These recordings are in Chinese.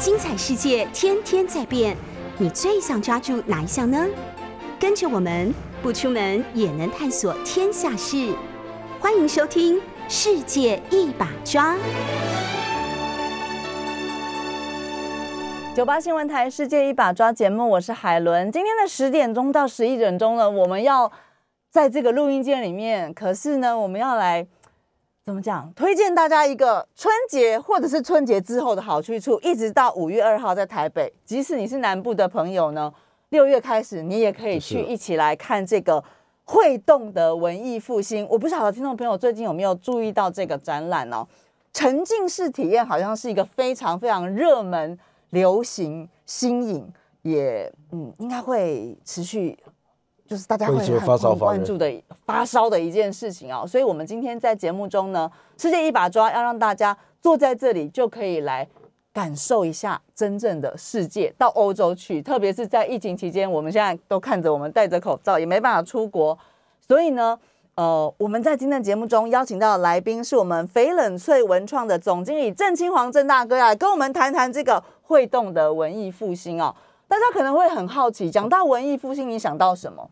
精彩世界天天在变，你最想抓住哪一项呢？跟着我们不出门也能探索天下事，欢迎收听《世界一把抓》。九八新闻台《世界一把抓》节目，我是海伦。今天的十点钟到十一点钟呢，我们要在这个录音间里面。可是呢，我们要来怎么讲？推荐大家一个春节或者是春节之后的好去处，一直到五月二号在台北。即使你是南部的朋友呢，六月开始你也可以去一起来看这个会动的文艺复兴。我不晓得听众朋友最近有没有注意到这个展览哦？沉浸式体验好像是一个非常非常热门。流行新颖也嗯，应该会持续，就是大家会很关注的发烧的一件事情啊。所以，我们今天在节目中呢，世界一把抓要让大家坐在这里就可以来感受一下真正的世界。到欧洲去，特别是在疫情期间，我们现在都看着我们戴着口罩，也没办法出国，所以呢。呃，我们在今天的节目中邀请到的来宾是我们翡冷翠文创的总经理郑清煌郑大哥来跟我们谈谈这个会动的文艺复兴哦。大家可能会很好奇，讲到文艺复兴，你想到什么？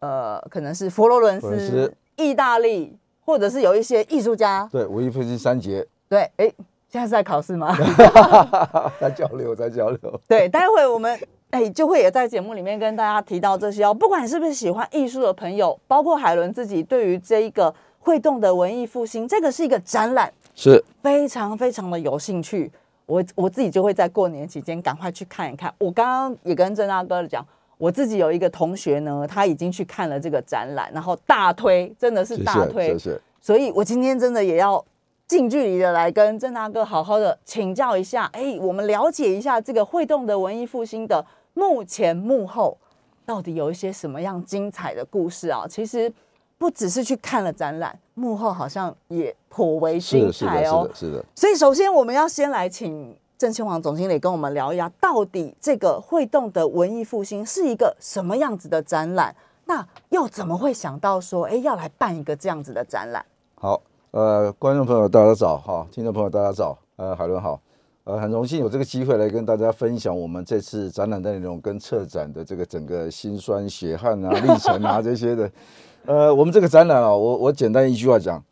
呃，可能是佛罗伦斯、意大利，或者是有一些艺术家。对，文艺复兴三杰。对，哎，现在是在考试吗？在交流，在交流。对，待会我们。哎，就会也在节目里面跟大家提到这些哦。不管是不是喜欢艺术的朋友，包括海伦自己，对于这一个会动的文艺复兴，这个是一个展览，是非常非常的有兴趣。我我自己就会在过年期间赶快去看一看。我刚刚也跟郑大哥讲，我自己有一个同学呢，他已经去看了这个展览，然后大推，真的是大推。所以，我今天真的也要近距离的来跟郑大哥好好的请教一下。哎，我们了解一下这个会动的文艺复兴的。幕前幕后到底有一些什么样精彩的故事啊？其实不只是去看了展览，幕后好像也颇为精彩哦。是的，是的。所以首先我们要先来请郑清煌总经理跟我们聊一下，到底这个会动的文艺复兴是一个什么样子的展览？那又怎么会想到说，哎，要来办一个这样子的展览？好，呃，观众朋友大家早，哈，听众朋友大家早，呃，海伦好。呃，很荣幸有这个机会来跟大家分享我们这次展览的内容跟策展的这个整个辛酸血汗啊、历程啊这些的。呃，我们这个展览啊，我我简单一句话讲，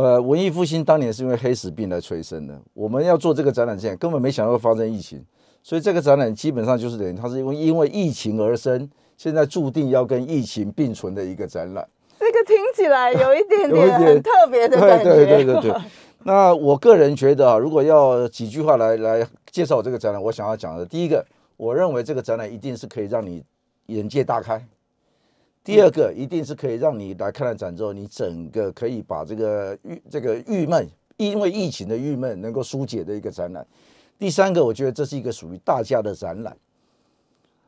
呃，文艺复兴当年是因为黑死病来催生的。我们要做这个展览之前，根本没想到会发生疫情，所以这个展览基本上就是等于它是因为因为疫情而生，现在注定要跟疫情并存的一个展览。这个听起来有一点点很特别的感觉。对对对对对。那我个人觉得啊，如果要几句话来来介绍我这个展览，我想要讲的，第一个，我认为这个展览一定是可以让你眼界大开；第二个，一定是可以让你来看了展之后，你整个可以把这个郁这个郁闷，因为疫情的郁闷能够疏解的一个展览；第三个，我觉得这是一个属于大家的展览，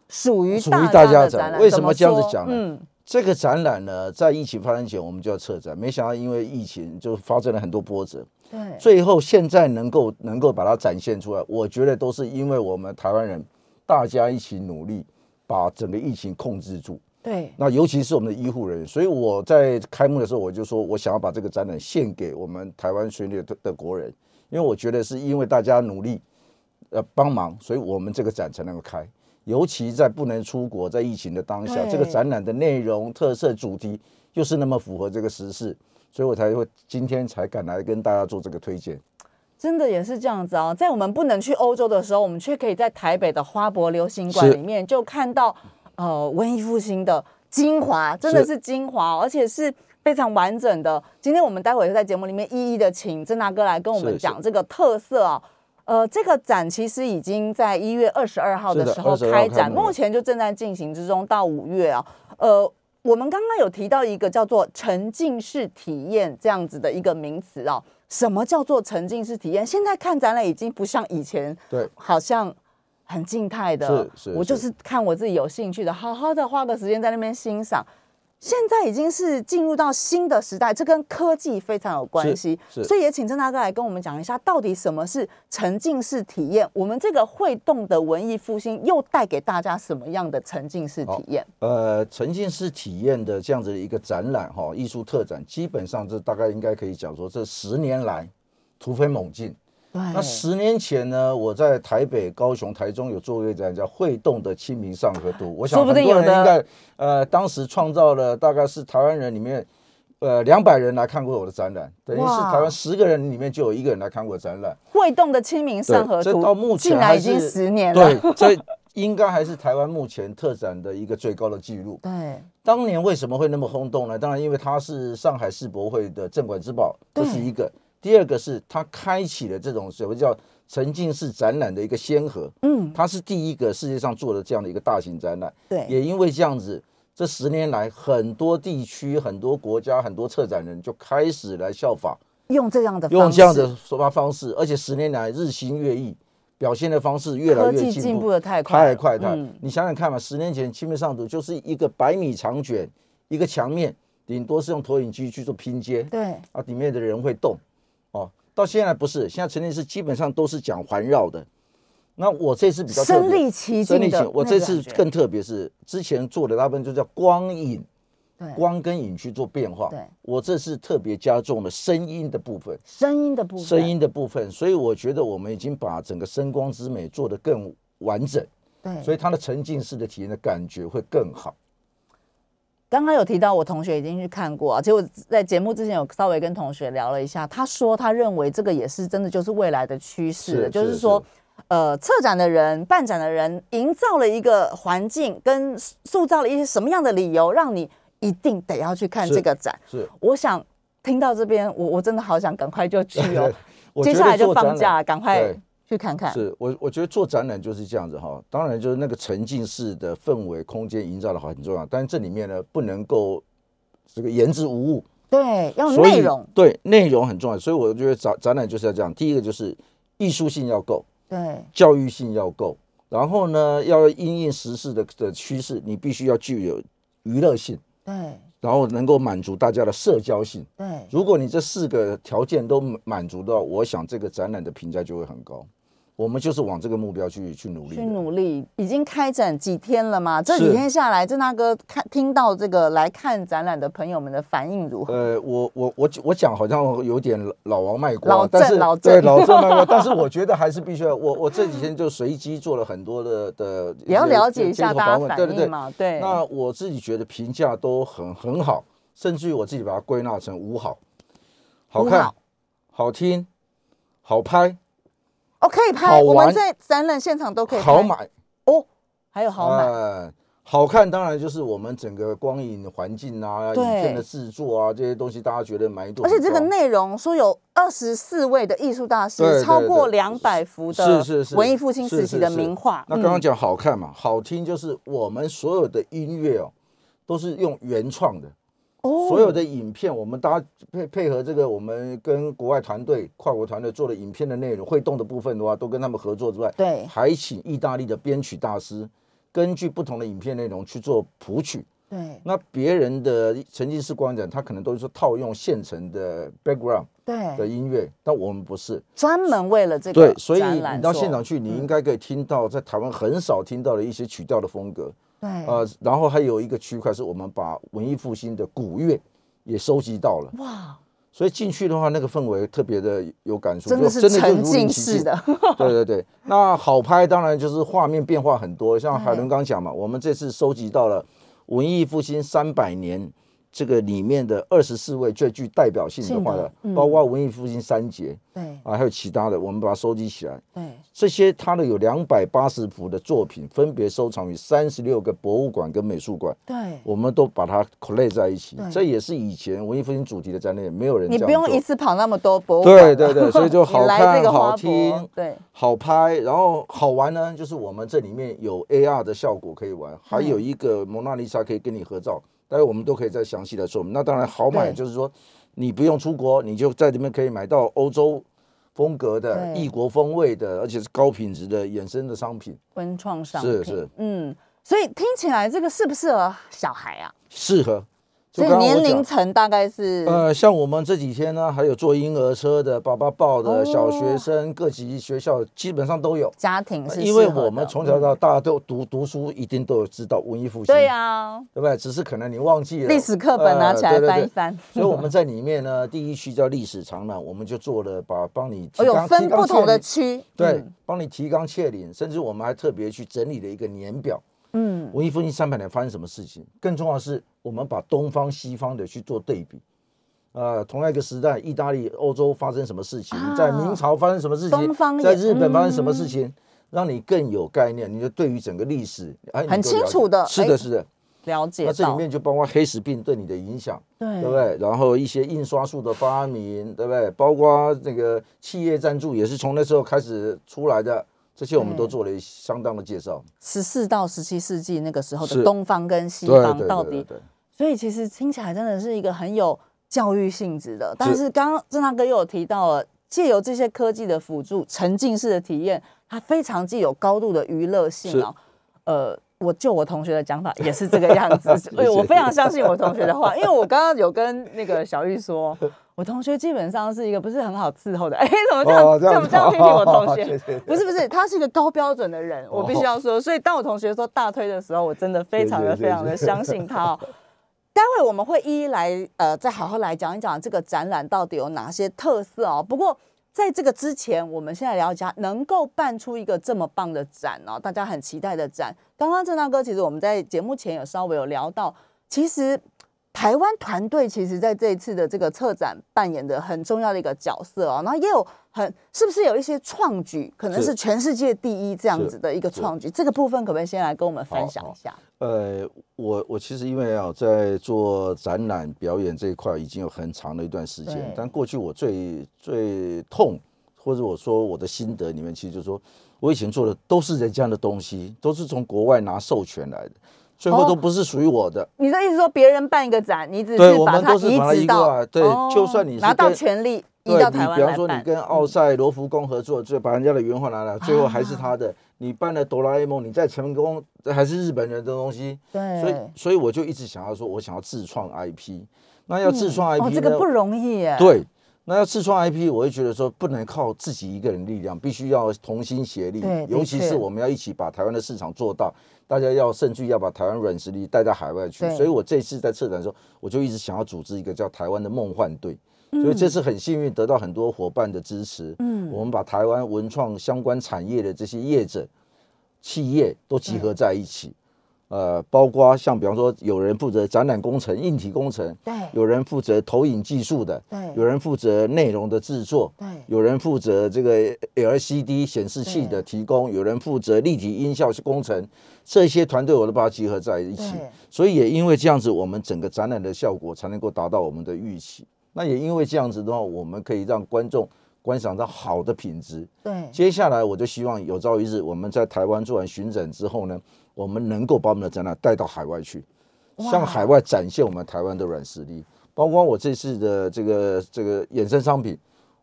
属于属于大家的展览。为什么这样子讲呢？这个展览呢，在疫情发生前我们就要撤展，没想到因为疫情就发生了很多波折。对，最后现在能够能够把它展现出来，我觉得都是因为我们台湾人大家一起努力，把整个疫情控制住。对，那尤其是我们的医护人员，所以我在开幕的时候我就说我想要把这个展览献给我们台湾全体的国人，因为我觉得是因为大家努力呃帮忙，所以我们这个展才能够开。尤其在不能出国，在疫情的当下，这个展览的内容、特色、主题又是那么符合这个时事，所以我才会今天才敢来跟大家做这个推荐。真的也是这样子啊，在我们不能去欧洲的时候，我们却可以在台北的花博流行馆里面就看到呃文艺复兴的精华，真的是精华，而且是非常完整的。今天我们待会就在节目里面一一的请郑大哥来跟我们讲这个特色啊。呃，这个展其实已经在一月二十二号的时候开展，目前就正在进行之中，到五月啊。呃，我们刚刚有提到一个叫做沉浸式体验这样子的一个名词啊。什么叫做沉浸式体验？现在看展览已经不像以前，对，好像很静态的。是是，我就是看我自己有兴趣的，好好的花个时间在那边欣赏。现在已经是进入到新的时代，这跟科技非常有关系，所以也请郑大哥来跟我们讲一下，到底什么是沉浸式体验？我们这个会动的文艺复兴又带给大家什么样的沉浸式体验？呃，沉浸式体验的这样子的一个展览哈，艺术特展，基本上这大概应该可以讲说，这十年来突飞猛进。对，那十年前呢，我在台北、高雄、台中有做一个展，叫《会动的清明上河图》。我想说不很多人应该呃，当时创造了大概是台湾人里面呃两百人来看过我的展览，等于是台湾十个人里面就有一个人来看过展览。会动的清明上河图，这到目前竟然还已经十年了。对，这应该还是台湾目前特展的一个最高的纪录。对当年为什么会那么轰动呢？当然，因为它是上海世博会的镇馆之宝，这是一个。第二个是它开启了这种所谓叫沉浸式展览的一个先河，嗯，它是第一个世界上做的这样的一个大型展览。对，也因为这样子，这十年来很多地区、很多国家、很多策展人就开始来效仿，用这样的用方式这样的说法方式，而且十年来日新月异，表现的方式越来越进步。进步的太快，太快太！嗯你想想看嘛，十年前《清明上图》就是一个百米长卷，一个墙面，顶多是用投影机去做拼接，对啊，里面的人会动，哦。到现在不是，现在沉浸式基本上都是讲环绕的。那我这次比较特身别，临其境我这次更特别是之前做的大部分就叫光影，对光跟影去做变化。对我这次特别加重了声音的部分，声音的部分，声音的部分，所以我觉得我们已经把整个声光之美做得更完整。对，所以它的沉浸式的体验的感觉会更好。刚刚有提到，我同学已经去看过啊。结果在节目之前有稍微跟同学聊了一下，他说他认为这个也是真的就是未来的趋势，是就是说，呃，策展的人、办展的人营造了一个环境，跟塑造了一些什么样的理由，让你一定得要去看是这个展。是，我想听到这边，我我真的好想赶快就去哦，接下来就放假，览赶快对去看看。是我我觉得做展览就是这样子哈，当然就是那个沉浸式的氛围空间营造的好很重要，但是这里面呢不能够这个言之无物，对，要内容，对内容很重要，所以我觉得展展览就是要这样，第一个就是艺术性要够，对。教育性要够，然后呢要因应时事的的趋势，你必须要具有娱乐性，对。然后能够满足大家的社交性。对，如果你这四个条件都满满足到，我想这个展览的评价就会很高。我们就是往这个目标去去努力去。努力，已经开展几天了嘛？这几天下来，郑大哥看听到这个来看展览的朋友们的反应如何？呃，我我我我讲好像有点老老王卖瓜，老郑老郑对老郑卖瓜，但是我觉得还是必须要，我我这几天就随机做了很多的的，也要了解一下大家访问对对对。反应嘛。对，那我自己觉得评价都很很好，甚至于我自己把它归纳成五好，好看好、好听、好拍、哦，可以拍，我们在展览现场都可以拍。好买。哦，还有好买，呃好看当然就是我们整个光影环境啊，影片的制作啊这些东西，大家觉得满意度而且这个内容说有二十四位的艺术大师，超过对两百幅的是是是。文艺复兴时期的名画。嗯那刚刚讲好看嘛，好听就是我们所有的音乐哦，都是用原创的，哦所有的影片我们搭配配合这个，我们跟国外团队、跨国团队做的影片的内容，会动的部分的话，都跟他们合作之外，对还请意大利的编曲大师，根据不同的影片内容去做谱曲。对那别人的沉浸式观展，他可能都是套用现成的 background 对的，音乐，但我们不是。专门为了这个对，所以你到现场去，你应嗯该可以听到在台湾很少听到的一些曲调的风格。对呃，然后还有一个区块是我们把文艺复兴的古乐也收集到了，哇，所以进去的话，那个氛围特别的有感触，真的就是真的就沉。浸式的，对对对，那好拍当然就是画面变化很多，像海对伦刚讲嘛，我们这次收集到了文艺复兴三百年这个里面的二十四位最具代表性的话呢，嗯。包括文艺复兴三杰对。啊，还有其他的，我们把它收集起来。对。这些它的有两百八十幅的作品，分别收藏于三十六个博物馆跟美术馆，对，我们都把它 collate 在一起。对。这也是以前文艺复兴主题的展览，没有人你不用一次跑那么多博物馆了，对对对，所以就好看、好听、对。好拍，然后好玩呢，就是我们这里面有 AR 的效果可以玩，还有一个蒙娜丽莎可以跟你合照，待会我们都可以再详细的说明。那当然好买，就是说你不用出国，你就在这边可以买到欧洲风格的、异国风味的，而且是高品质的衍生的商品，文创商品是是嗯，所以听起来这个适不适合小孩啊？适合。所以年龄层大概是呃，像我们这几天呢，还有坐婴儿车的、爸爸抱的、哦小学生，各级学校基本上都有。家庭是因为我们从小到嗯大都读读书，一定都有知道文艺复兴，对呀，对不对？只是可能你忘记了历史课本拿起来翻一翻，所以我们在里面呢，第一区叫历史长廊，我们就做了把帮你提哦，有纲分不同的，区，对嗯，帮你提纲挈领，甚至我们还特别去整理了一个年表，嗯，文艺复兴三百年发生什么事情？更重要的是，我们把东方西方的去做对比。呃，同样一个时代，意大利、欧洲发生什么事情，啊在明朝发生什么事情在日本发生什么事嗯情，让你更有概念，你就对于整个历史，哎，很清楚的哎是的，是的。了解那这里，面就包括黑死病对你的影响，对对不对？然后一些印刷术的发明，对不对？包括那个企业赞助也是从那时候开始出来的，这些我们都做了相当的介绍。十四到十七世纪那个时候的是东方跟西方到底，对对对，所以其实听起来真的是一个很有教育性质的。但是刚刚郑大哥又有提到了，借由这些科技的辅助，沉浸式的体验，它非常具有高度的娱乐性啊。呃，我就我同学的讲法也是这个样子，所以我非常相信我同学的话，因为我刚刚有跟那个小玉说，我同学基本上是一个不是很好伺候的，哎，怎么这样、哦这样这么这样批评我同学？不是不是，他是一个高标准的人，我必须要说。所以当我同学说大推的时候，我真的非常的非常的相信他、哦。待会我们会一一来呃，再好好来讲一讲这个展览到底有哪些特色哦。不过在这个之前，我们现在聊一下能够办出一个这么棒的展哦，大家很期待的展。刚刚郑大哥其实我们在节目前有稍微有聊到，其实台湾团队其实在这一次的这个策展扮演的很重要的一个角色哦，然后也有很是不是有一些创举，可能是是。全世界第一这样子的一个创举，这个部分可不可以先来跟我们分享一下？呃，我我其实因为啊，在做展览表演这一块已经有很长的一段时间，但过去我最最痛，或者我说我的心得里面，其实就是说我以前做的都是人家的东西，都是从国外拿授权来的，最后哦都不是属于我的。你的意思说别人办一个展，你只是把它移移植到过来对就算你是拿到跟权利移，到台湾比方说你跟奥赛罗浮宫合作，最把人家的原画拿来，最后还是他的。你办了哆啦 A 梦，你再成功，这还是日本人的东西。对，所以，所以我就一直想要说，我想要自创 IP。那要自创 IP？这个不容易耶。，对，那要自创 IP，我会觉得说不能靠自己一个人力量，必须要同心协力尤其是我们要一起把台湾的市场做大，大家要甚至于要把台湾软实力带到海外去。所以我这次在策展的时候，我就一直想要组织一个叫台湾的梦幻队。嗯所以这次很幸运得到很多伙伴的支持。嗯，我们把台湾文创相关产业的这些业者、企业都集合在一起。呃，包括像比方说，有人负责展览工程、硬体工程，对有人负责投影技术的，对有人负责内容的制作，对有人负责这个 LCD 显示器的提供，有人负责立体音效工程，这些团队我都把它集合在一起，所以也因为这样子，我们整个展览的效果才能够达到我们的预期。那也因为这样子的话，我们可以让观众观赏到好的品质。对接下来我就希望有朝一日我们在台湾做完巡展之后呢，我们能够把我们的展览带到海外去，向海外展现我们台湾的软实力。包括我这次的这个这个衍生商品，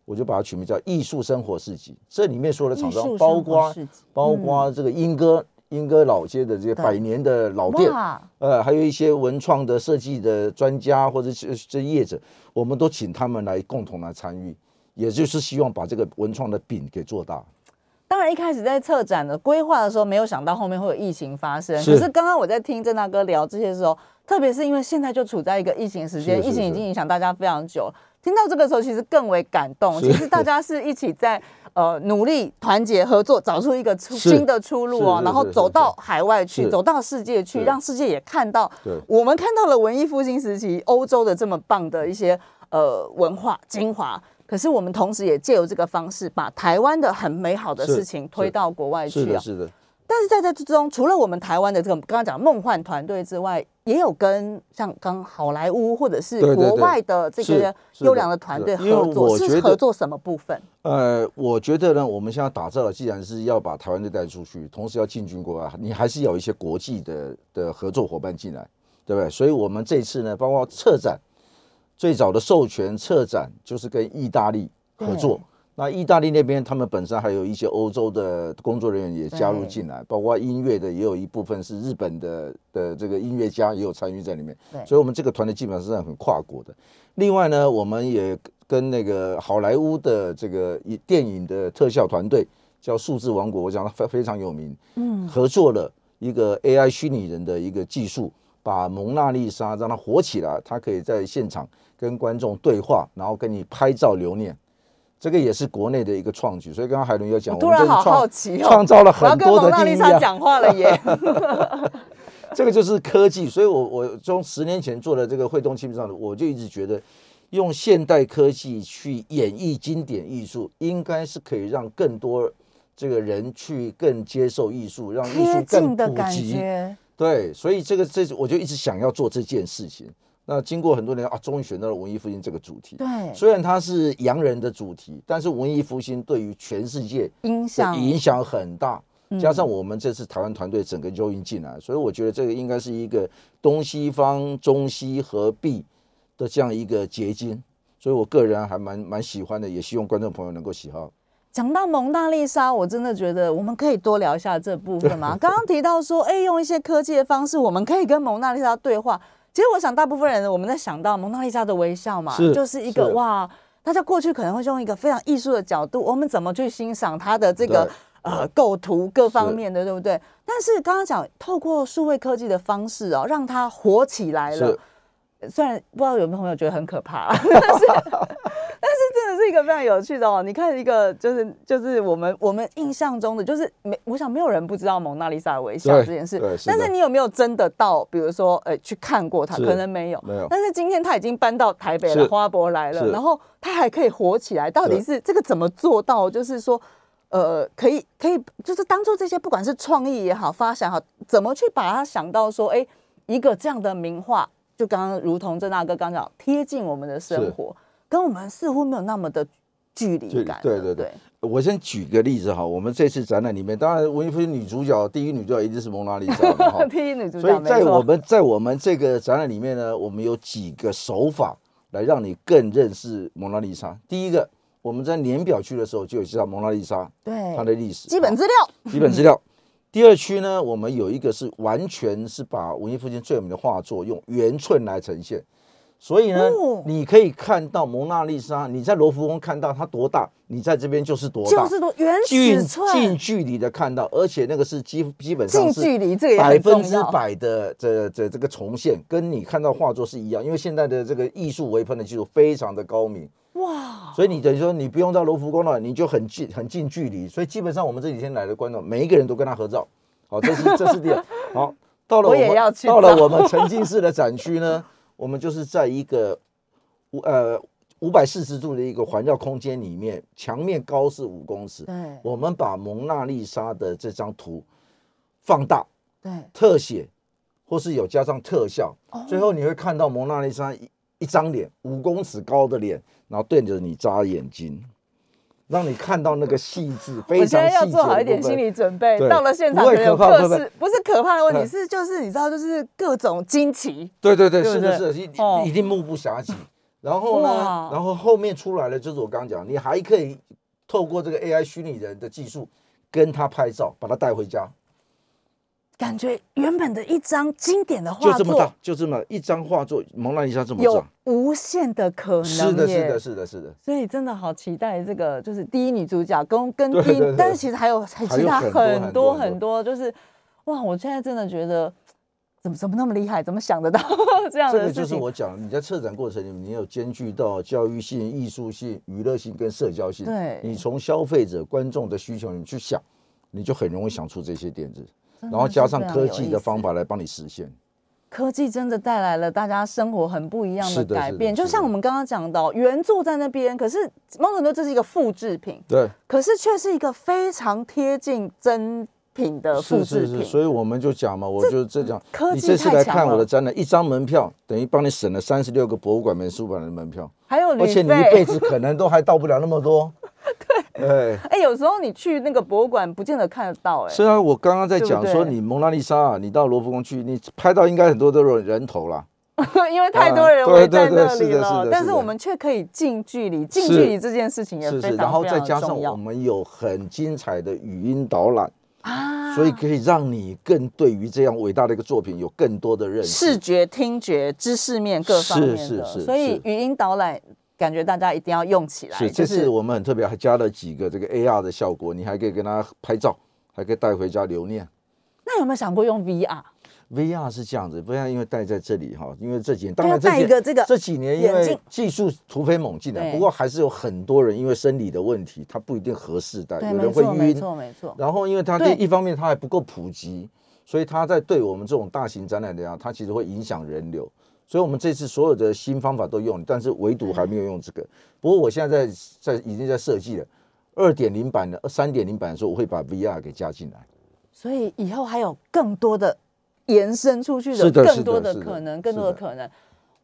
我就把它取名叫艺术生活市集。这里面所有的厂商，包括包括这个莺歌莺歌老街的这些百年的老店，哇，呃，还有一些文创的设计的专家或者是这业者，我们都请他们来共同来参与，也就是希望把这个文创的饼给做大。当然一开始在策展的规划的时候，没有想到后面会有疫情发生。是可是刚刚我在听郑大哥聊这些时候，特别是因为现在就处在一个疫情时间，疫情已经影响大家非常久了。听到这个时候，其实更为感动。其实大家是一起在呃努力、团结、合作，找出一个出新的出路哦然后走到海外去，走到世界去，是让世界也看到我们看到了文艺复兴时期欧洲的这么棒的一些呃文化精华。可是我们同时也借由这个方式，把台湾的很美好的事情推到国外去啊是的，。是的，但是在这之中，除了我们台湾的这个刚刚讲梦幻团队之外，也有跟像刚好莱坞或者是国外的这是个优良的团队合作，是合作什么部分？呃，我觉得呢，我们现在打造的，既然是要把台湾队带出去，同时要进军国外，你还是有一些国际的的合作伙伴进来，对不对？所以我们这次呢，包括策展，最早的授权策展就是跟意大利合作。那意大利那边，他们本身还有一些欧洲的工作人员也加入进来，包括音乐的，也有一部分是日本的的这个音乐家也有参与在里面。对所以我们这个团队基本上是很跨国的。另外呢，我们也跟那个好莱坞的这个电影的特效团队叫数字王国，我讲它非非常有名，嗯，合作了一个 AI 虚拟人的一个技术，把蒙娜丽莎让它火起来，它可以在现场跟观众对话，然后跟你拍照留念。这个也是国内的一个创举，所以刚刚海伦有讲，我突然好好奇哦创造了很多的蒙娜丽莎第一啊。讲话了耶。这个就是科技，所以我我从十年前做的这个会动气上的，我就一直觉得，用现代科技去演绎经典艺术，应该是可以让更多这个人去更接受艺术，让艺贴术更普及。觉，对，所以这个这我就一直想要做这件事情。那经过很多年啊，终于选到了文艺复兴这个主题。对，虽然它是洋人的主题，但是文艺复兴对于全世界影响影响很大。嗯加上我们这次台湾团队整个就引进来，所以我觉得这个应该是一个东西方、中西合璧的这样一个结晶。所以我个人还蛮蛮喜欢的，也希望观众朋友能够喜好。讲到蒙娜丽莎，我真的觉得我们可以多聊一下这部分吗？刚刚提到说，哎，用一些科技的方式，我们可以跟蒙娜丽莎对话。其实我想，大部分人我们在想到蒙娜丽莎的微笑嘛，是就是一个是哇，大家过去可能会用一个非常艺术的角度，我们怎么去欣赏它的这个呃构图各方面的，对不对？但是刚刚讲透过数位科技的方式哦，让它活起来了是。虽然不知道有没有朋友觉得很可怕，但是但是真的是一个非常有趣的哦。你看一个就是就是我们我们印象中的，就是没我想没有人不知道蒙娜丽莎的微笑对这件事，是但是你有没有真的到，比如说呃去看过它？可能没有，没有但是今天他已经搬到台北了，花博来了，然后他还可以火起来，到底是这个怎么做到？就是说。呃，可以可以，就是当做这些，不管是创意也好，发想也好，怎么去把它想到说，哎，一个这样的名画，就刚刚如同郑大哥刚讲，贴近我们的生活，跟我们似乎没有那么的距离感了。对对对我先举个例子哈，我们这次展览里面，当然文艺复兴女主角第一女主角一定是蒙娜丽莎嘛哈。第一女主角，所以在我们在我们这个展览里面呢，我们有几个手法来让你更认识蒙娜丽莎。第一个，我们在年表区的时候就有介绍蒙娜丽莎对它的对历史基本资料，基本资料。第二区呢，我们有一个是完全是把文艺复兴最有名的画作用圆寸来呈现，所以呢，哦。你可以看到蒙娜丽莎，你在罗浮宫看到它多大，你在这边就是多大，就是多原近尺寸，近距离的看到，而且那个是基基本上近是距离这个也百分之。百的这这这个重现，跟你看到画作是一样，因为现在的这个艺术微喷的技术非常的高明，哇，所以你等于说你不用到罗浮宫了，你就很近很近距离，所以基本上我们这几天来的观众，每一个人都跟他合照，好，这是这是第二，好，到了我我们也要去到了我们沉浸式的展区呢，我们就是在一个五呃五百四十度的一个环绕空间里面，墙面高是五公尺，对。我们把蒙娜丽莎的这张图放大。对，特写，或是有加上特效，哦。最后你会看到蒙娜丽莎一一张脸，五公尺高的脸，然后对着你眨眼睛，让你看到那个细致，非我现在要常细节做好一点心理准备，到了现场不是可能有可怕不会各式，不是可怕的问题，嗯。是就是你知道，就是各种惊奇，对对对，是的，是的，一定目不暇接。然后呢，然后后面出来了，就是我刚刚讲，你还可以透过这个 AI 虚拟人的技术跟他拍照，把他带回家，感觉原本的一张经典的就画作就这么大，就这么一张画作，蒙娜丽莎这么有长，无限的可能，是的，是的，。是的，是的。所以真的好期待这个，就是第一女主角跟跟第一，对对对但是其实还有还其他很多很多就是哇，我现在真的觉得怎么怎么那么厉害，怎么想得到 这样这个就是？我讲，你在策展过程里面，你有兼具到教育性、艺术性、娱乐性跟社交性。对你从消费者、观众的需求你去想，你就很容易想出这些点子，真然后加上科技的方法来帮你实现。科技真的带来了大家生活很不一样的改变，就像我们刚刚讲到，原作在那边，可是某种程度这是一个复制品，对，可是却是一个非常贴近真品的复制品。是是是，所以我们就讲嘛，我就这讲科，技你这次来看我的展览，一张门票等于帮你省了三十六个博物馆美术馆的门票，还有而且你一辈子可能都还到不了那么多。对。哎哎、有时候你去那个博物馆，不见得看得到、哎，虽然我刚刚在讲说，你蒙娜丽莎啊，你到罗浮宫去，你拍到应该很多都是人头啦，因为太多人啊围在那里了。但是我们却可以近距离，近距离这件事情也是是，非常然后再加上我们有很精彩的语音导览，啊所以可以让你更对于这样伟大的一个作品有更多的认识。视觉、听觉、知识面各方面的，是是是所以语音导览感觉大家一定要用起来。是，这就是次我们很特别，还加了几个这个 AR 的效果，你还可以跟他拍照，还可以带回家留念。那有没有想过用 VR？VR 是这样子，不然因为戴在这里哈，因为这几年当然这一个这个这几年因为技术突飞猛进的，对不过还是有很多人因为生理的问题，他不一定合适戴，有人会没错，没。错，没错。然后因为它这一方面它还不够普及，所以它在对我们这种大型展览的呀，它其实会影响人流。所以我们这次所有的新方法都用，但是唯独还没有用这个。不过我现在在在已经在设计了二点零版的、三点零版的时候，我会把 VR 给加进来。所以以后还有更多的延伸出去的更多的可能，更多的可能。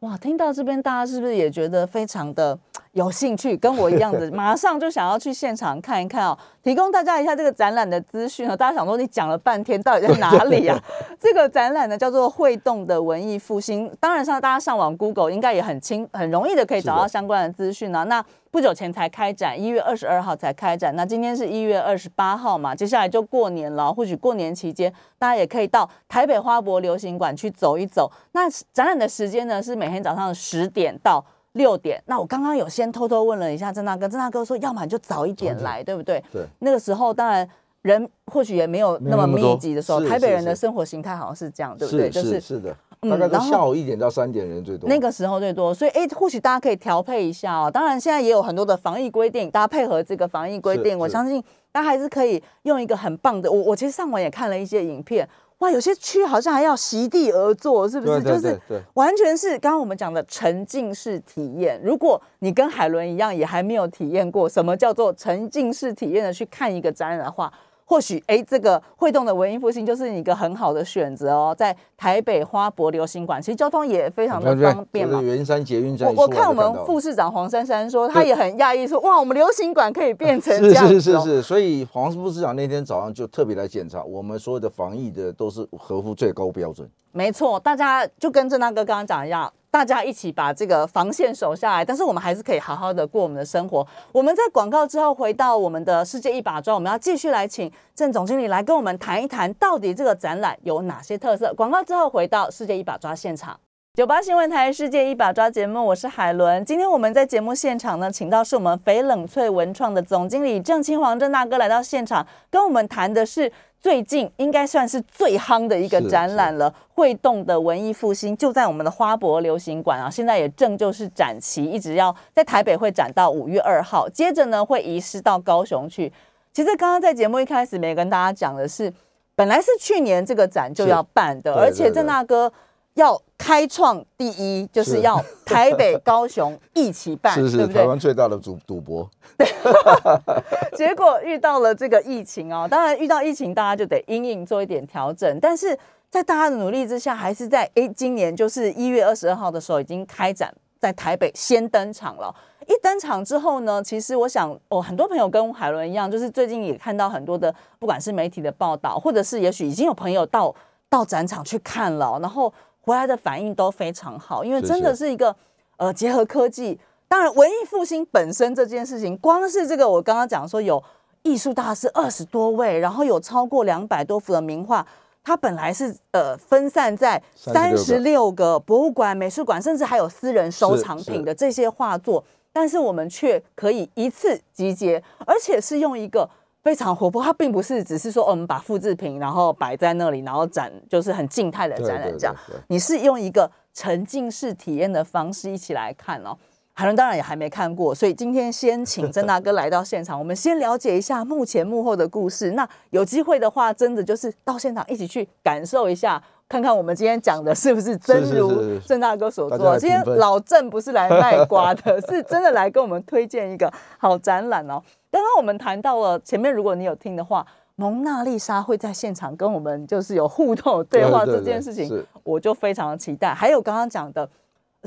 哇，听到这边大家是不是也觉得非常的有兴趣，跟我一样的，马上就想要去现场看一看哦？提供大家一下这个展览的资讯哦。大家想说，你讲了半天，到底在哪里啊？这个展览呢叫做“会动的文艺复兴”，当然上大家上网 Google 应该也很轻很容易的可以找到相关的资讯啊。那不久前才开展，一月二十二号才开展，那今天是一月二十八号嘛，接下来就过年了，或许过年期间大家也可以到台北花博流行馆去走一走。那展览的时间呢是每天早上十点到六点。那我刚刚有先偷偷问了一下郑大哥，郑大哥说，要么你就早一点来，对不对？对，那个时候当然人或许也没有那么密集的时候，是台北人的生活形态好像是这样，对不对？是就是是的，嗯大概都下午一点到三点人最多。那个时候最多，所以哎，或许大家可以调配一下哦。当然，现在也有很多的防疫规定，大家配合这个防疫规定，我相信大家还是可以用一个很棒的。我我其实上网也看了一些影片，哇，有些区好像还要席地而坐，是不是？就是完全是刚刚我们讲的沉浸式体验。如果你跟海伦一样，也还没有体验过什么叫做沉浸式体验的去看一个展览的话，或许哎，这个会动的文艺复兴就是一个很好的选择哦。在台北花博流行馆，其实交通也非常的方便嘛就是。圆山捷运站我我看我们副市长黄珊珊说，他也很讶异，说哇，我们流行馆可以变成这样子、哦，是是是，所以黄副市长那天早上就特别来检查，我们所有的防疫的都是合乎最高标准。没错，大家就跟郑大哥刚刚讲一样，大家一起把这个防线守下来，但是我们还是可以好好的过我们的生活。我们在广告之后回到我们的世界一把抓，我们要继续来请郑总经理来跟我们谈一谈，到底这个展览有哪些特色。广告之后回到世界一把抓现场。九八新闻台世界一把抓节目，我是海伦。今天我们在节目现场呢，请到是我们翡冷翠文创的总经理郑清煌郑大哥来到现场，跟我们谈的是最近应该算是最夯的一个展览了，会动的文艺复兴就在我们的花博流行馆啊，现在也正就是展期，一直要在台北会展到五月二号，接着呢会移师到高雄去。其实刚刚在节目一开始没跟大家讲的是，本来是去年这个展就要办的，而且郑大哥要开创第一，就是是要台北、高雄一起办，是对不对？是台湾最大的赌赌博，结果遇到了这个疫情哦，当然遇到疫情，大家就得因应做一点调整，但是在大家的努力之下，还是在诶今年就是一月二十二号的时候已经开展在台北先登场了。一登场之后呢，其实我想，哦，很多朋友跟海伦一样，就是最近也看到很多的，不管是媒体的报道，或者是也许已经有朋友到到展场去看了，然后回来的反应都非常好，因为真的是是一个呃结合科技。当然，文艺复兴本身这件事情，光是这个我刚刚讲说有艺术大师二十多位，然后有超过两百多幅的名画，它本来是呃分散在三十六个博物馆、美术馆，甚至还有私人收藏品的这些画作，但是我们却可以一次集结，而且是用一个。非常活泼，它并不是只是说、哦我们把复制品然后摆在那里，然后展就是很静态的展览这样。对对你是用一个沉浸式体验的方式一起来看哦。海伦当然也还没看过，所以今天先请曾大哥来到现场，我们先了解一下幕前幕后的故事。那有机会的话，真的就是到现场一起去感受一下，看看我们今天讲的是不是真如是郑大哥所大家做。今天老郑不是来卖瓜的，是真的来跟我们推荐一个好展览哦。刚刚我们谈到了前面，如果你有听的话，蒙娜丽莎会在现场跟我们就是有互动有对话这件事情是，我就非常期待。还有刚刚讲的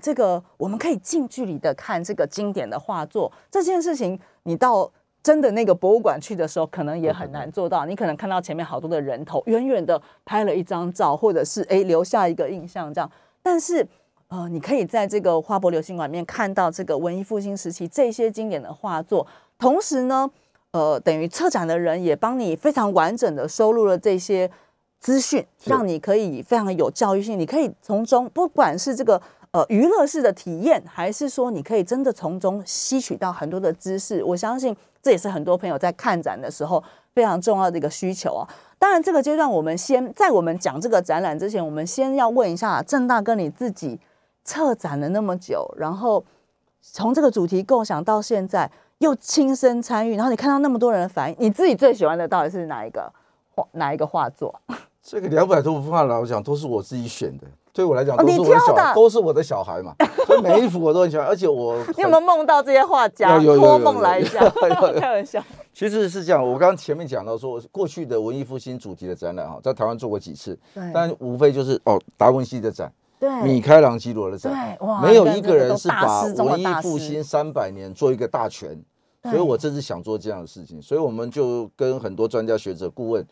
这个，我们可以近距离的看这个经典的画作这件事情，你到真的那个博物馆去的时候，可能也很难做到。你可能看到前面好多的人头，远远的拍了一张照，或者是诶留下一个印象这样。但是呃，你可以在这个花博流行馆里面看到这个文艺复兴时期这些经典的画作，同时呢，呃，等于策展的人也帮你非常完整的收录了这些资讯，是让你可以非常有教育性，你可以从中不管是这个。呃，娱乐式的体验，还是说你可以真的从中吸取到很多的知识？我相信这也是很多朋友在看展的时候非常重要的一个需求啊。当然，这个阶段我们先在我们讲这个展览之前，我们先要问一下郑大哥，你自己策展了那么久，然后从这个主题构想到现在又亲身参与，然后你看到那么多人的反应，你自己最喜欢的到底是哪一个画哪一个画作？这个两百多幅画，老实讲都是我自己选的。对我来讲，哦都是我的小，都是我的小孩嘛，所以每一幅我都很喜欢。而且我 你有没有梦到这些画家？有有有有托梦来一下，开玩笑。其实是这样，我刚刚前面讲到说，过去的文艺复兴主题的展览哈，在台湾做过几次，但无非就是哦，达文西的展，对米开朗基罗的展，没有一个个人是把文艺复兴三百年做一个大全，所以我这次想做这样的事情，所以我们就跟很多专家学者顾问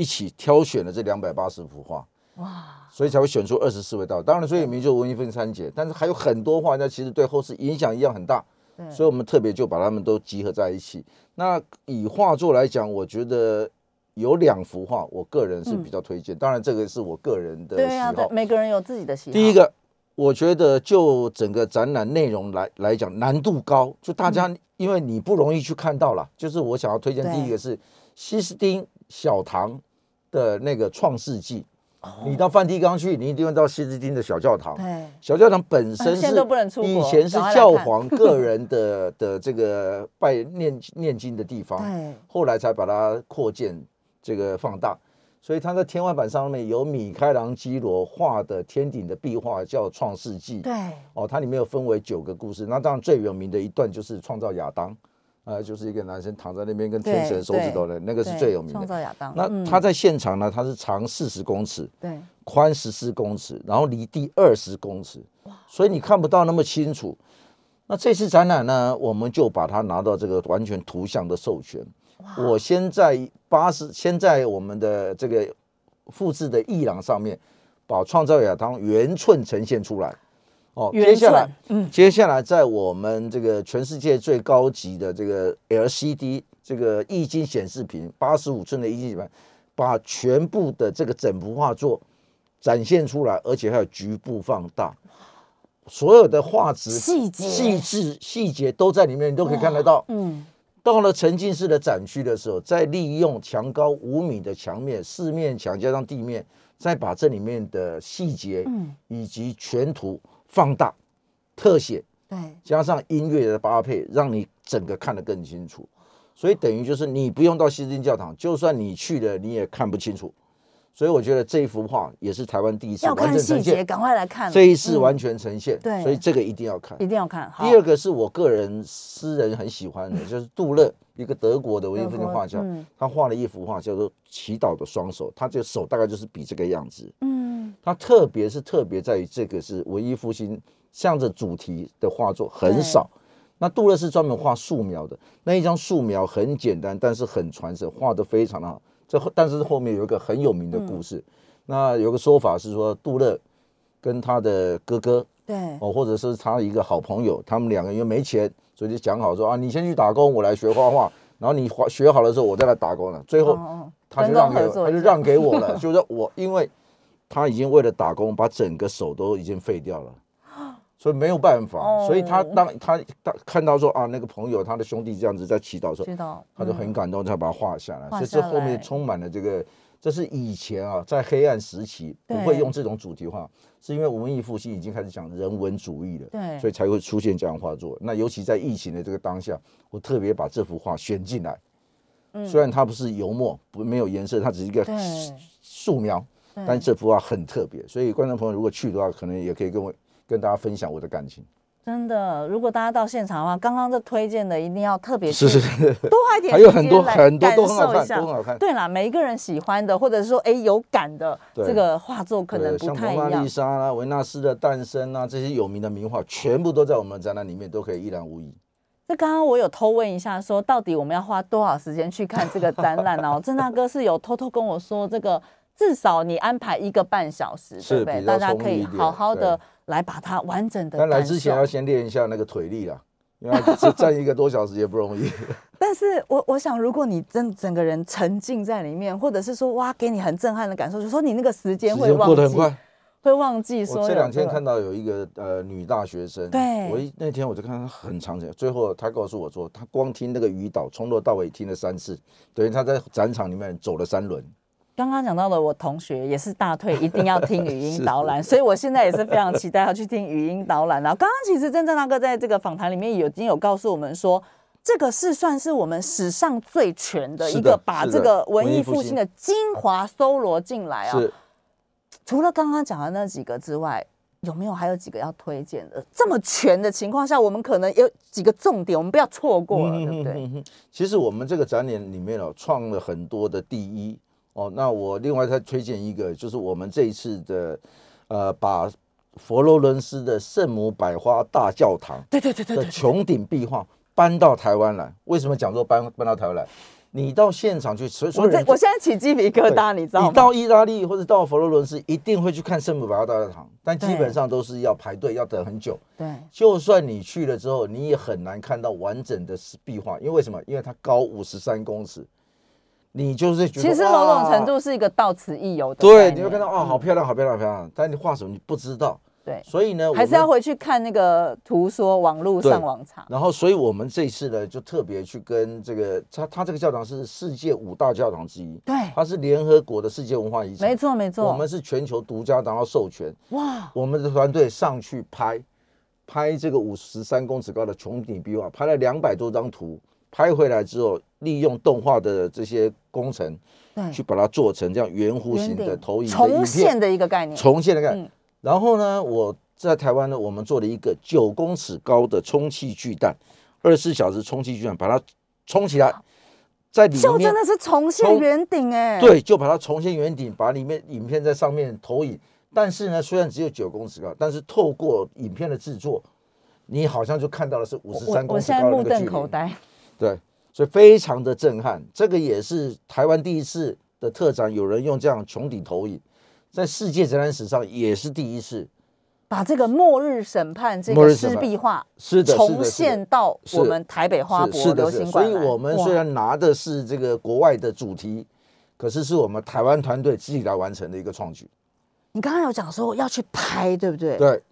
一起挑选了这两百八十幅画。哇，所以才会选出二十四位道。当然所以名就是文艺分三杰，但是还有很多画家其实对后世影响一样很大，对所以我们特别就把他们都集合在一起。那以画作来讲，我觉得有两幅画，我个人是比较推荐。当然这个是我个人的喜对啊，对好，。每个人有自己的喜好。第一个，我觉得就整个展览内容来来讲，难度高，就大家、因为你不容易去看到了。就是我想要推荐第一个是西斯丁小堂的那个《创世纪》。哦你到梵蒂冈去，你一定会到西斯汀的小教堂。对，小教堂本身是以前是教皇个人的 的这个拜念念经的地方，对后来才把它扩建这个放大。所以它在天花板上面有米开朗基罗画的天顶的壁画，叫《创世纪》。对，哦，它里面有分为九个故事。那当然最有名的一段就是创造亚当，呃，就是一个男生躺在那边跟天使的手指头的那个是最有名创的。造亚当。那他在现场呢，他是长四十公尺，对宽十四公尺，然后离地二十公尺，所以你看不到那么清楚。那这次展览呢，我们就把它拿到这个完全图像的授权。我先在八十，先在我们的这个复制的艺廊上面，把创造亚当原寸呈现出来。哦，接下来，嗯，接下来在我们这个全世界最高级的这个 LCD 这个液晶显示屏，八十五寸的液晶显示屏，把全部的这个整幅画作展现出来，而且还有局部放大，所有的画质、细节。细致、细节都在里面，你都可以看得到。嗯，到了沉浸式的展区的时候，再利用墙高五米的墙面，四面墙加上地面，再把这里面的细节嗯。以及全图放大、特写，对，加上音乐的搭配，让你整个看得更清楚。所以等于就是你不用到西斯汀教堂，就算你去了，你也看不清楚。所以我觉得这一幅画也是台湾第一次要看完整呈细节，现，赶快来看。这一次嗯完全呈现，对所以这个一定要看。一定要看。好第二个是我个人私人很喜欢的，就是杜勒，一个德国的文艺复兴画家，嗯他画了一幅画叫做《祈祷的双手》，他这个手大概就是比这个样子。嗯，他特别是特别在于这个是文艺复兴向着主题的画作很少。那杜勒是专门画素描的，那一张素描很简单，但是很传神，画的非常的好。这后但是后面有一个很有名的故事，那有个说法是说杜勒跟他的哥哥对，哦，或者是他一个好朋友，他们两个因为没钱，所以就讲好说啊，你先去打工，我来学画画，然后你画学好了之后，我再来打工了。最后他就让给他就让给我了，就是说我因为他已经为了打工把整个手都已经废掉了。所以没有办法，哦所以他当他他看到说啊，那个朋友他的兄弟这样子在祈祷的时候，知道。他就很嗯感动，才把它画下来。画所以这后面充满了这个，这是以前啊，在黑暗时期不对会用这种主题画，是因为文艺复兴已经开始讲人文主义了，对所以才会出现这样的画作。那尤其在疫情的这个当下，我特别把这幅画选进来。虽然它不是油墨，不没有颜色，它只是一个素描，但这幅画很特别，所以观众朋友如果去的话，可能也可以跟我跟大家分享我的感情。真的，如果大家到现场的话，刚刚这推荐的一定要特别是是是，多花一点还有很多很多都很好看，都很好看。对啦，每一个人喜欢的，或者是说哎有感的对这个画作，可能，不太一样蒙娜丽。莎啦、维纳斯的诞生啊，这些有名的名画，全部都在我们的展览里面，都可以一览无遗。那刚刚我有偷问一下说到底我们要花多少时间去看这个展览哦？郑大哥是有偷偷跟我说，这个至少你安排一个半小时，是对不对？大家可以好好的来把它完整的。但来之前要先练一下那个腿力啦，因为只站一个多小时也不容易。但是我我想，如果你真整个人沉浸在里面，或者是说哇，给你很震撼的感受，就说你那个时间会过得很快。会忘记说。我这两天看到有一个呃女大学生，对，我一那天我就看她很长时间最后她告诉我说，她光听那个语导从头到尾听了三次，等于她在展场里面走了三轮。刚刚讲到的，我同学也是大退，一定要听语音 导览，所以我现在也是非常期待要去听语音导览。然后刚刚其实真正大哥在这个访谈里面有已经有告诉我们说，这个是算是我们史上最全的一个，把这个文艺复兴的精华搜罗进来啊。除了刚刚讲的那几个之外，有没有还有几个要推荐的？这么全的情况下，我们可能有几个重点，我们不要错过了，对不对？其实我们这个展览里面哦，创了很多的第一哦。那我另外再推荐一个，就是我们这一次的呃，把佛罗伦斯的圣母百花大教堂对对对对的穹顶壁画搬到台湾来。为什么讲说搬搬到台湾来？你到现场去，所以我在我现在起鸡皮疙瘩，你知道吗？你到意大利或者到佛罗伦斯，一定会去看圣母百花大教堂，但基本上都是要排队，要等很久。对，就算你去了之后，你也很难看到完整的壁画，因为为什么？因为它高五十三公尺，你就是觉得其实某种程度是一个到此一游的。对，你会看到哦，好漂亮，好漂亮，漂亮，但你画什么你不知道。对，所以呢，还是要回去看那个图说，网络上网查。然后，所以我们这次呢，就特别去跟这个，他他这个教堂是世界五大教堂之一，对，它是联合国的世界文化遗产，没错没错。我们是全球独家拿到授权，哇！我们的团队上去拍，拍这个五十三公尺高的穹顶壁画，拍了两百多张图，拍回来之后，利用动画的这些工程，对，去把它做成这样圆弧形的投影重现的一个概念，重现的概念。然后呢，我在台湾呢，我们做了一个九公尺高的充气巨蛋，二十四小时充气巨蛋，把它充起来，在里面就真的是重现圆顶哎，对，就把它重现圆顶，把里面影片在上面投影。但是呢，虽然只有九公尺高，但是透过影片的制作，你好像就看到的是五十三公尺高的那个距离。对，所以非常的震撼。这个也是台湾第一次的特展，有人用这样穹顶投影。在世界展览史上也是第一次，把这个末日审判这个湿壁画是的重现到我们台北花博流行馆。所以，我们虽然拿的是这个国外的主题，可是是我们台湾团队自己来完成的一个创举。你刚刚有讲说要去拍，对不对？对，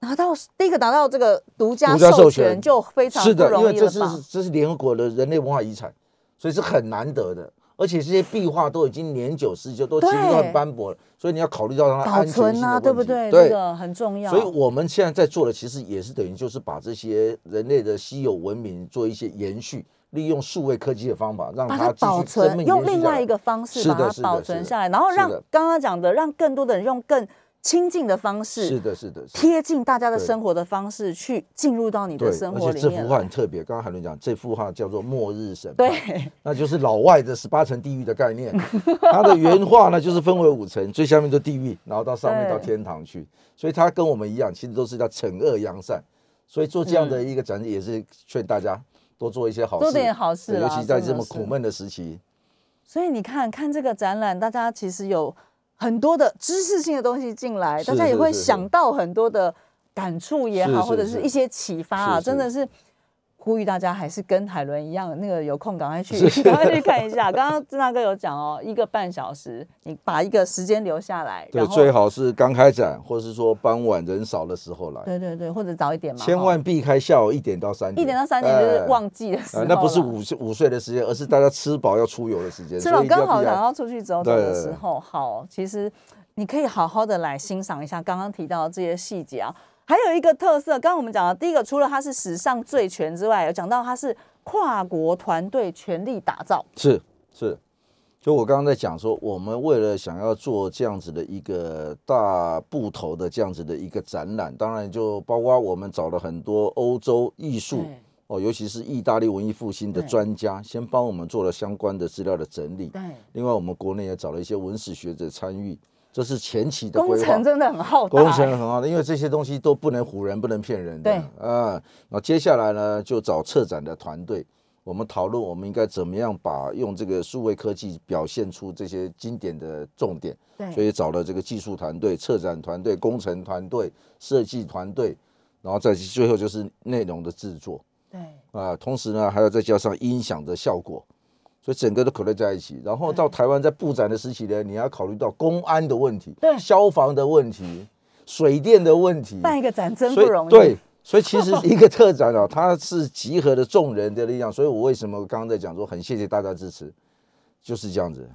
拿到第一个拿到这个独家授权就非常是的，因为这是这是联合国的人类文化遗产，所以是很难得的。而且这些壁画都已经年久失修，都其实都很斑驳了，所以你要考虑到它安全性啊，对不对？这个很重要。所以我们现在在做的，其实也是等于就是把这些人类的稀有文明做一些延续，利用数位科技的方法，让它保存，用另外一个方式把它保存下来，然后让刚刚讲的，让更多的人用更。亲近的方式是的，是的，贴近大家的生活的方式去进入到你的生活里面。而且这幅画很特别，刚刚海伦讲，这幅画叫做《末日神》，对，那就是老外的十八层地狱的概念。它的原画呢，就是分为五层，最下面就地狱，然后到上面到天堂去。所以它跟我们一样，其实都是叫惩恶扬善。所以做这样的一个展示，也是劝大家多做一些好事，做点好事，尤其在这么苦闷的时期。所以你看看这个展览，大家其实有。很多的知识性的东西进来，大家也会想到很多的感触也好，或者是一些启发啊，真的是。呼吁大家还是跟海伦一样，那个有空赶快去，赶快去看一下。刚刚郑大哥有讲哦，一个半小时，你把一个时间留下来。对，最好是刚开展，或者是说傍晚人少的时候来。对对对，或者早一点嘛。千万避开下午一点到三点。一点到三点就是旺季的时候。那不是午午睡的时间，而是大家吃饱要出游的时间。吃饱刚好想要出去走走的时候。好，其实你可以好好的来欣赏一下刚刚提到的这些细节啊。还有一个特色，刚刚我们讲的，第一个除了它是史上最全之外，有讲到它是跨国团队全力打造。是是，就我刚刚在讲说，我们为了想要做这样子的一个大部头的这样子的一个展览，当然就包括我们找了很多欧洲艺术哦，尤其是意大利文艺复兴的专家，先帮我们做了相关的资料的整理。对，另外我们国内也找了一些文史学者参与。这是前期的工程，真的很浩大。工程很好的，因为这些东西都不能唬人，不能骗人的。对，啊，那接下来呢，就找策展的团队。我们讨论我们应该怎么样把用这个数位科技表现出这些经典的重点，对，所以找了这个技术团队、策展团队、工程团队、设计团队，然后再最后就是内容的制作对，啊，同时呢还要再加上音响的效果，所以整个都口袋在一起。然后到台湾在布展的时期呢，你要考虑到公安的问题、对消防的问题、水电的问题，办一个展真不容易。对，所以其实一个特展啊，它是集合了众人的力量。所以我为什么刚刚在讲说很谢谢大家支持，就是这样子。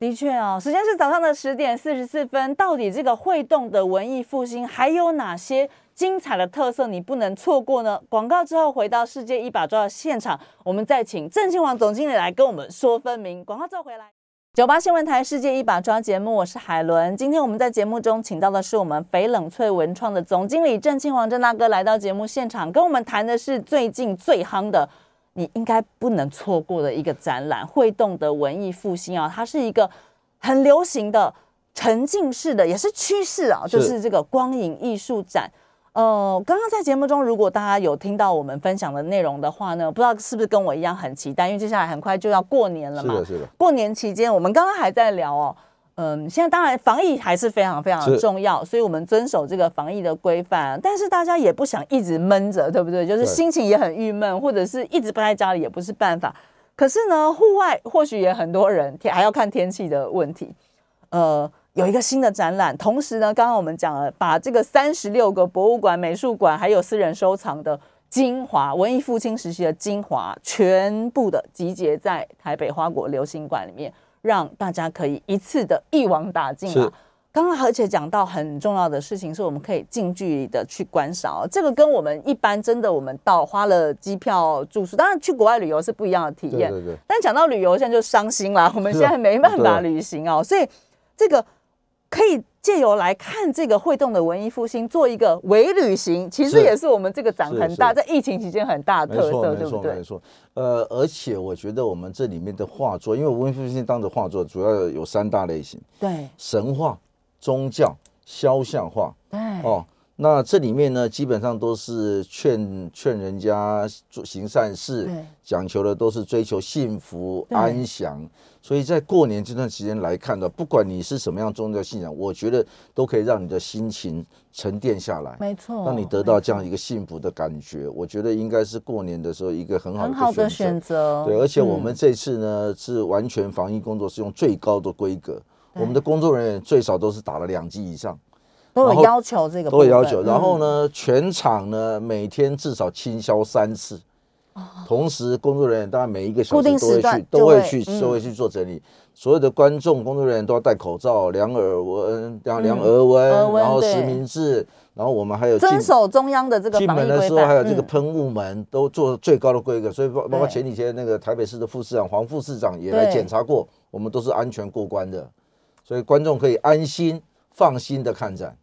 的确哦，时间是早上的十点四十四分。到底这个会动的文艺复兴还有哪些精彩的特色你不能错过呢？广告之后回到世界一把抓的现场，我们再请郑庆煌总经理来跟我们说分明。广告之后回来。九八新闻台世界一把抓节目，我是海伦。今天我们在节目中请到的是我们翡冷翠文创的总经理郑庆煌郑大哥来到节目现场，跟我们谈的是最近最夯的你应该不能错过的一个展览——会动的文艺复兴啊！它是一个很流行的沉浸式的，也是趋势啊，就是这个光影艺术展。呃，刚刚在节目中，如果大家有听到我们分享的内容的话呢，不知道是不是跟我一样很期待，因为接下来很快就要过年了嘛。是的，是的，过年期间，我们刚刚还在聊哦，嗯，现在当然防疫还是非常非常的重要，所以我们遵守这个防疫的规范，但是大家也不想一直闷着，对不对？就是心情也很郁闷，或者是一直不在家里也不是办法。可是呢，户外或许也很多人，天还要看天气的问题。呃，有一个新的展览，同时呢，刚刚我们讲了，把这个三十六个博物馆、美术馆还有私人收藏的精华，文艺复兴时期的精华，全部的集结在台北花果流行馆里面，让大家可以一次的一网打尽啊是。刚刚而且讲到很重要的事情，是我们可以近距离的去观赏、哦，这个跟我们一般真的我们到花了机票住宿，当然去国外旅游是不一样的体验。对对对，但讲到旅游，现在就伤心啦，我们现在没办法旅行哦，所以这个可以借由来看这个会动的文艺复兴，做一个微旅行，其实也是我们这个展很大，在疫情期间很大的，特色，对不对没？错。呃，而且我觉得我们这里面的画作，因为文艺复兴当的画作主要有三大类型：对神话、宗教、肖像画。对哦，那这里面呢，基本上都是劝劝人家做行善事对，讲求的都是追求幸福安详。所以在过年这段时间来看的，不管你是什么样宗教信仰，我觉得都可以让你的心情沉淀下来，没错，让你得到这样一个幸福的感觉。我觉得应该是过年的时候一个很好很好的的选选择。对，而且我嗯们这次呢、是完全防疫工作是用最高的规格，我们的工作人员最少都是打了两剂以上。都有要求这个都有要求。然后嗯呢，全场呢每天至少清消三次。同时，工作人员当然每一个小时都会去，都会去都会去做整理。所有的观众、工作人员都要戴口罩、量耳温、量量额额温，然后实名制，然后我们还有进遵守中央的这个进门的时候还有这个嗯喷雾门都做最高的规格，所以包包括前几天那个台北市的副市长黄副市长也来对。检查过，我们都是安全过关的，所以观众可以安心放心的看展。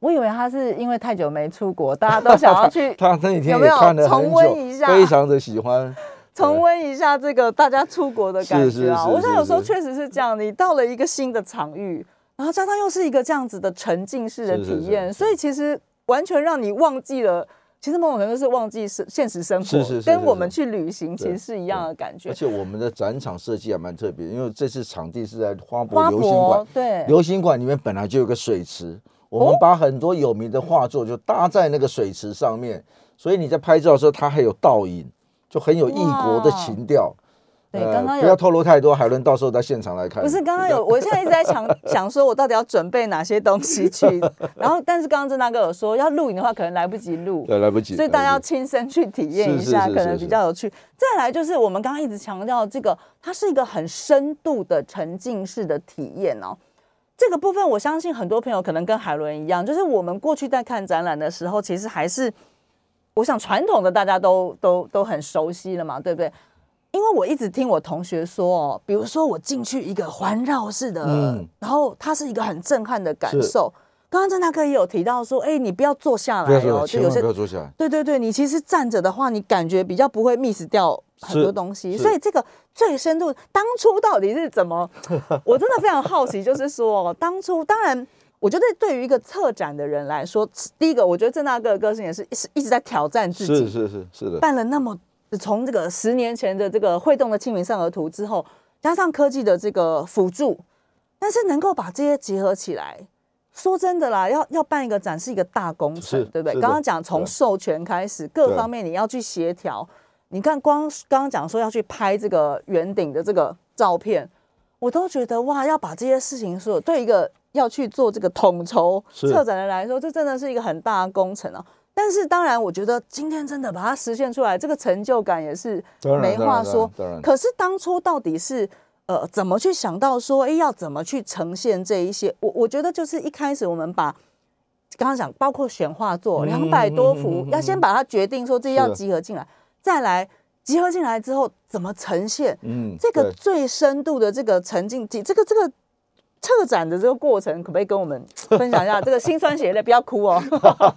我以为他是因为太久没出国，大家都想要去 他那几天有没有也看了很重温一下，非常的喜欢。重温一下这个大家出国的感觉啊！我想有时候是确实是这样，你到了一个新的场域，然后加上又是一个这样子的沉浸式的体验，所以其实完全让你忘记了。其实某种程度是忘记是现实生活，是是是是跟我们去旅行其对实是一样的感觉而。且我们的展场设计还蛮特别，因为这次场地是在花博花流行馆博，对，流行馆里面本来就有个水池，我们把很多有名的画作就搭在那个水池上面，所以你在拍照的时候，它还有倒影，就很有异国的情调。对，刚刚刚不要透露太多，海伦到时候在现场来看。不是刚刚有，我现在一直在想 想说，我到底要准备哪些东西去，然后但是刚刚郑大哥有说要录影的话，可能来不及录，对来不及，所以大家要亲身去体验一下，可能比较有趣。再来就是我们刚刚一直强调这个，它是一个很深度的沉浸式的体验哦。这个部分，我相信很多朋友可能跟海伦一样，就是我们过去在看展览的时候，其实还是我想传统的大家都都都很熟悉了嘛，对不对？因为我一直听我同学说哦，比如说我进去一个环绕式的，嗯然后它是一个很震撼的感受。刚刚郑大哥也有提到说，哎，你不要坐下来哦，就有些不要坐下来。对对对，你其实站着的话，你感觉比较不会 miss 掉很多是东西，所以这个最深度，当初到底是怎么？我真的非常好奇，就是说，当初当然，我觉得对于一个策展的人来说，第一个，我觉得郑大哥的个性也是是一直在挑战自己，是是是是的，办了那么从这个十年前的这个会动的清明上河图之后，加上科技的这个辅助，但是能够把这些结合起来。说真的啦，要要办一个展是一个大工程，对不对？刚刚讲从授权开始，各方面你要去协调。你看，光刚刚讲说要去拍这个圆顶的这个照片，我都觉得哇，要把这些事情说对一个要去做这个统筹策展人来说，这真的是一个很大的工程啊。但是当然，我觉得今天真的把它实现出来，这个成就感也是没话说。可是当初到底是？呃，怎么去想到说，哎，要怎么去呈现这一些？我我觉得就是一开始我们把刚刚讲，包括选画作两百多幅，要先把它决定说这要集合进来，再来集合进来之后怎么呈现？嗯，这个最深度的这个沉浸，这个这个策展的这个过程，可不可以跟我们分享一下？这个心酸血泪，不要哭哦，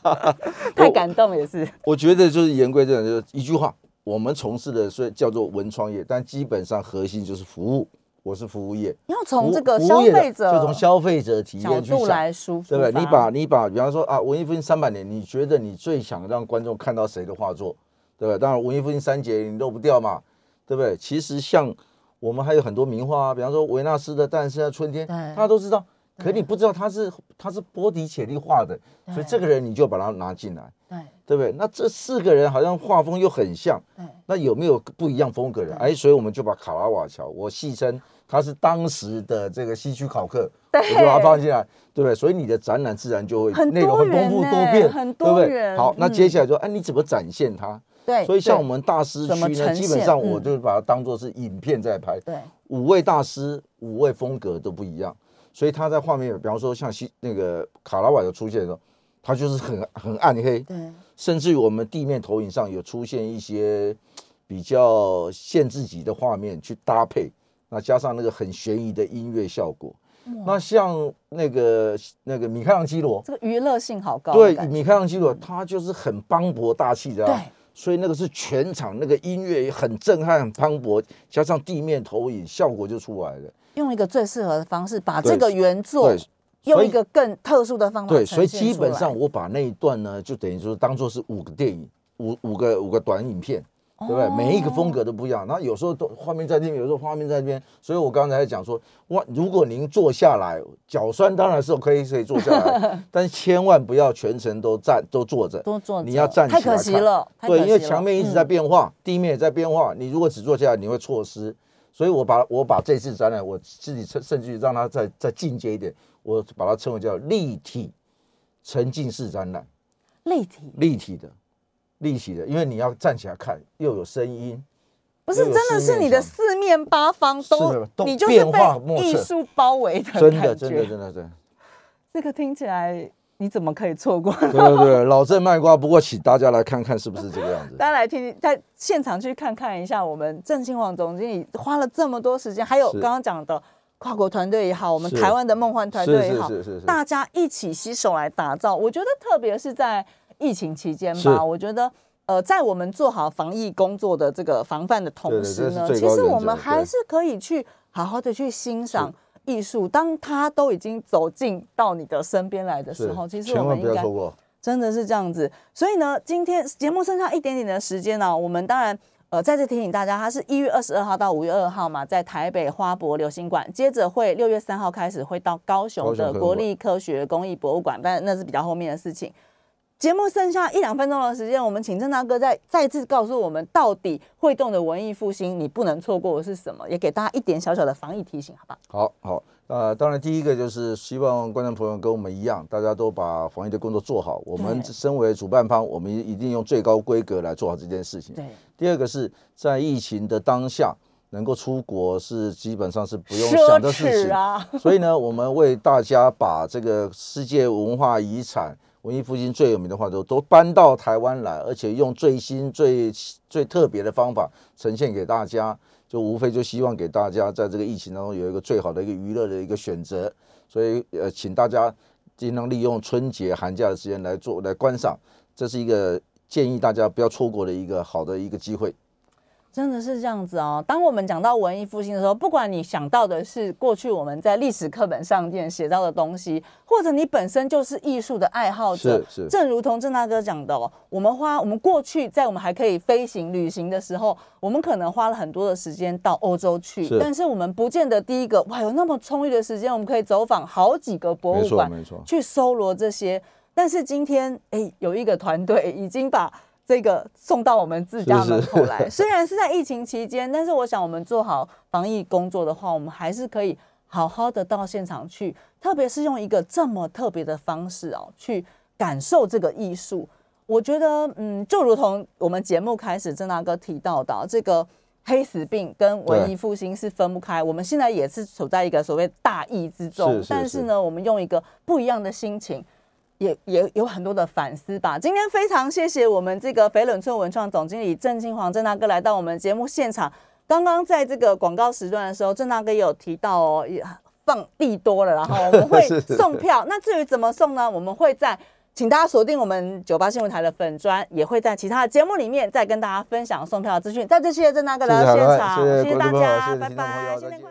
太感动也是。我觉得就是言归正传，就是一句话，我们从事的虽叫做文创业，但基本上核心就是服务。我是服务业，要从这个消费者就从消费者体验去来说，对不对？你把你把，比方说啊，文艺复兴三百年，你觉得你最想让观众看到谁的画作，对不对？当然，文艺复兴三杰你漏不掉嘛，对不对？其实像我们还有很多名画啊，比方说维纳斯的诞生啊，春天，大家都知道，可你不知道他是他是波迪切利画的，所以这个人你就把他拿进来，对对不对？那这四个人好像画风又很像，那有没有不一样风格的？哎，所以我们就把卡拉瓦乔，我戏称。他是当时的这个西区考克，我就把它放进来，对不对？所以你的展览自然就会内容很丰富多变，对不对？好，那接下来说，哎，你怎么展现它？对，所以像我们大师区呢，基本上我就把它当做是影片在拍。对，五位大师，五位风格都不一样，所以他在画面，比方说像西那个卡拉瓦的出现的时候，他就是很很暗黑，对，甚至于我们地面投影上有出现一些比较限制级的画面去搭配。那加上那个很悬疑的音乐效果，那像那个那个米开朗基罗，这个娱乐性好高。对，米开朗基罗他就是很磅礴大气的，对，所以那个是全场那个音乐也很震撼、很磅礴，加上地面投影，效果就出来了。用一个最适合的方式，把这个原作用一个更特殊的方法。对，所以基本上我把那一段呢，就等于说当做是五个电影，五五个五个短影片。对不对？每一个风格都不一样，然后有时候都画面在这边，有时候画面在那边，所以我刚才讲说，哇，如果您坐下来，脚酸当然是可以可以坐下来，但是千万不要全程都站都坐着，都坐，你要站起来太可惜了。对，因为墙面一直在变化，地面也在变化，你如果只坐下来，你会错失。所以我把我把这次展览，我自己甚甚至让它再再进阶一点，我把它称为叫立体沉浸式展览，立体立体的。立体的，因为你要站起来看，又有声音，不是真的是你的四面八方都，你就是被艺术包围的真的真的真的真的。这个听起来你怎么可以错过？对对对，老郑卖瓜，不过请大家来看看是不是这个样子。大家来听，在现场去看看一下，我们郑兴旺总经理花了这么多时间，还有刚刚讲的跨国团队也好，我们台湾的梦幻团队也好，大家一起携手来打造。我觉得特别是在。疫情期间吧，我觉得，呃，在我们做好防疫工作的这个防范的同时呢，其实我们还是可以去好好的去欣赏艺术。当它都已经走进到你的身边来的时候，其实我们应该真的是这样子。所以呢，今天节目剩下一点点的时间呢，我们当然呃再次提醒大家，它是一月二十二号到五月二号嘛，在台北花博流行馆，接着会六月三号开始会到高雄的国立科学工艺博物馆，但那是比较后面的事情。节目剩下一两分钟的时间，我们请郑大哥再再次告诉我们，到底会动的文艺复兴你不能错过的是什么？也给大家一点小小的防疫提醒，好吧？好好，呃，当然第一个就是希望观众朋友跟我们一样，大家都把防疫的工作做好。我们身为主办方，我们一定用最高规格来做好这件事情。对。第二个是在疫情的当下，能够出国是基本上是不用想的事情啊。所以呢，我们为大家把这个世界文化遗产。文艺复兴最有名的画都都搬到台湾来，而且用最新、最最特别的方法呈现给大家，就无非就希望给大家在这个疫情当中有一个最好的一个娱乐的一个选择。所以，呃，请大家尽量利用春节寒假的时间来做来观赏，这是一个建议大家不要错过的一个好的一个机会。真的是这样子哦。当我们讲到文艺复兴的时候，不管你想到的是过去我们在历史课本上面写到的东西，或者你本身就是艺术的爱好者，是是正如同郑大哥讲的哦，我们花我们过去在我们还可以飞行旅行的时候，我们可能花了很多的时间到欧洲去，是但是我们不见得第一个哇有那么充裕的时间，我们可以走访好几个博物馆，错没错，去搜罗这些。但是今天，哎，有一个团队已经把这个送到我们自家门口来。虽然是在疫情期间，但是我想我们做好防疫工作的话，我们还是可以好好的到现场去，特别是用一个这么特别的方式哦，去感受这个艺术。我觉得，嗯，就如同我们节目开始郑大哥提到的，这个黑死病跟文艺复兴是分不开。我们现在也是处在一个所谓大疫之中，是是是但是呢，我们用一个不一样的心情。也也有很多的反思吧。今天非常谢谢我们这个肥冷村文创总经理郑金黄郑大哥来到我们节目现场。刚刚在这个广告时段的时候，郑大哥也有提到哦，也放利多了，然后我们会 送票。那至于怎么送呢？我们会在请大家锁定我们九八新闻台的粉砖，也会在其他的节目里面再跟大家分享送票的资讯。再次谢谢郑大哥来到现场，谢谢大家，拜拜，新年快乐。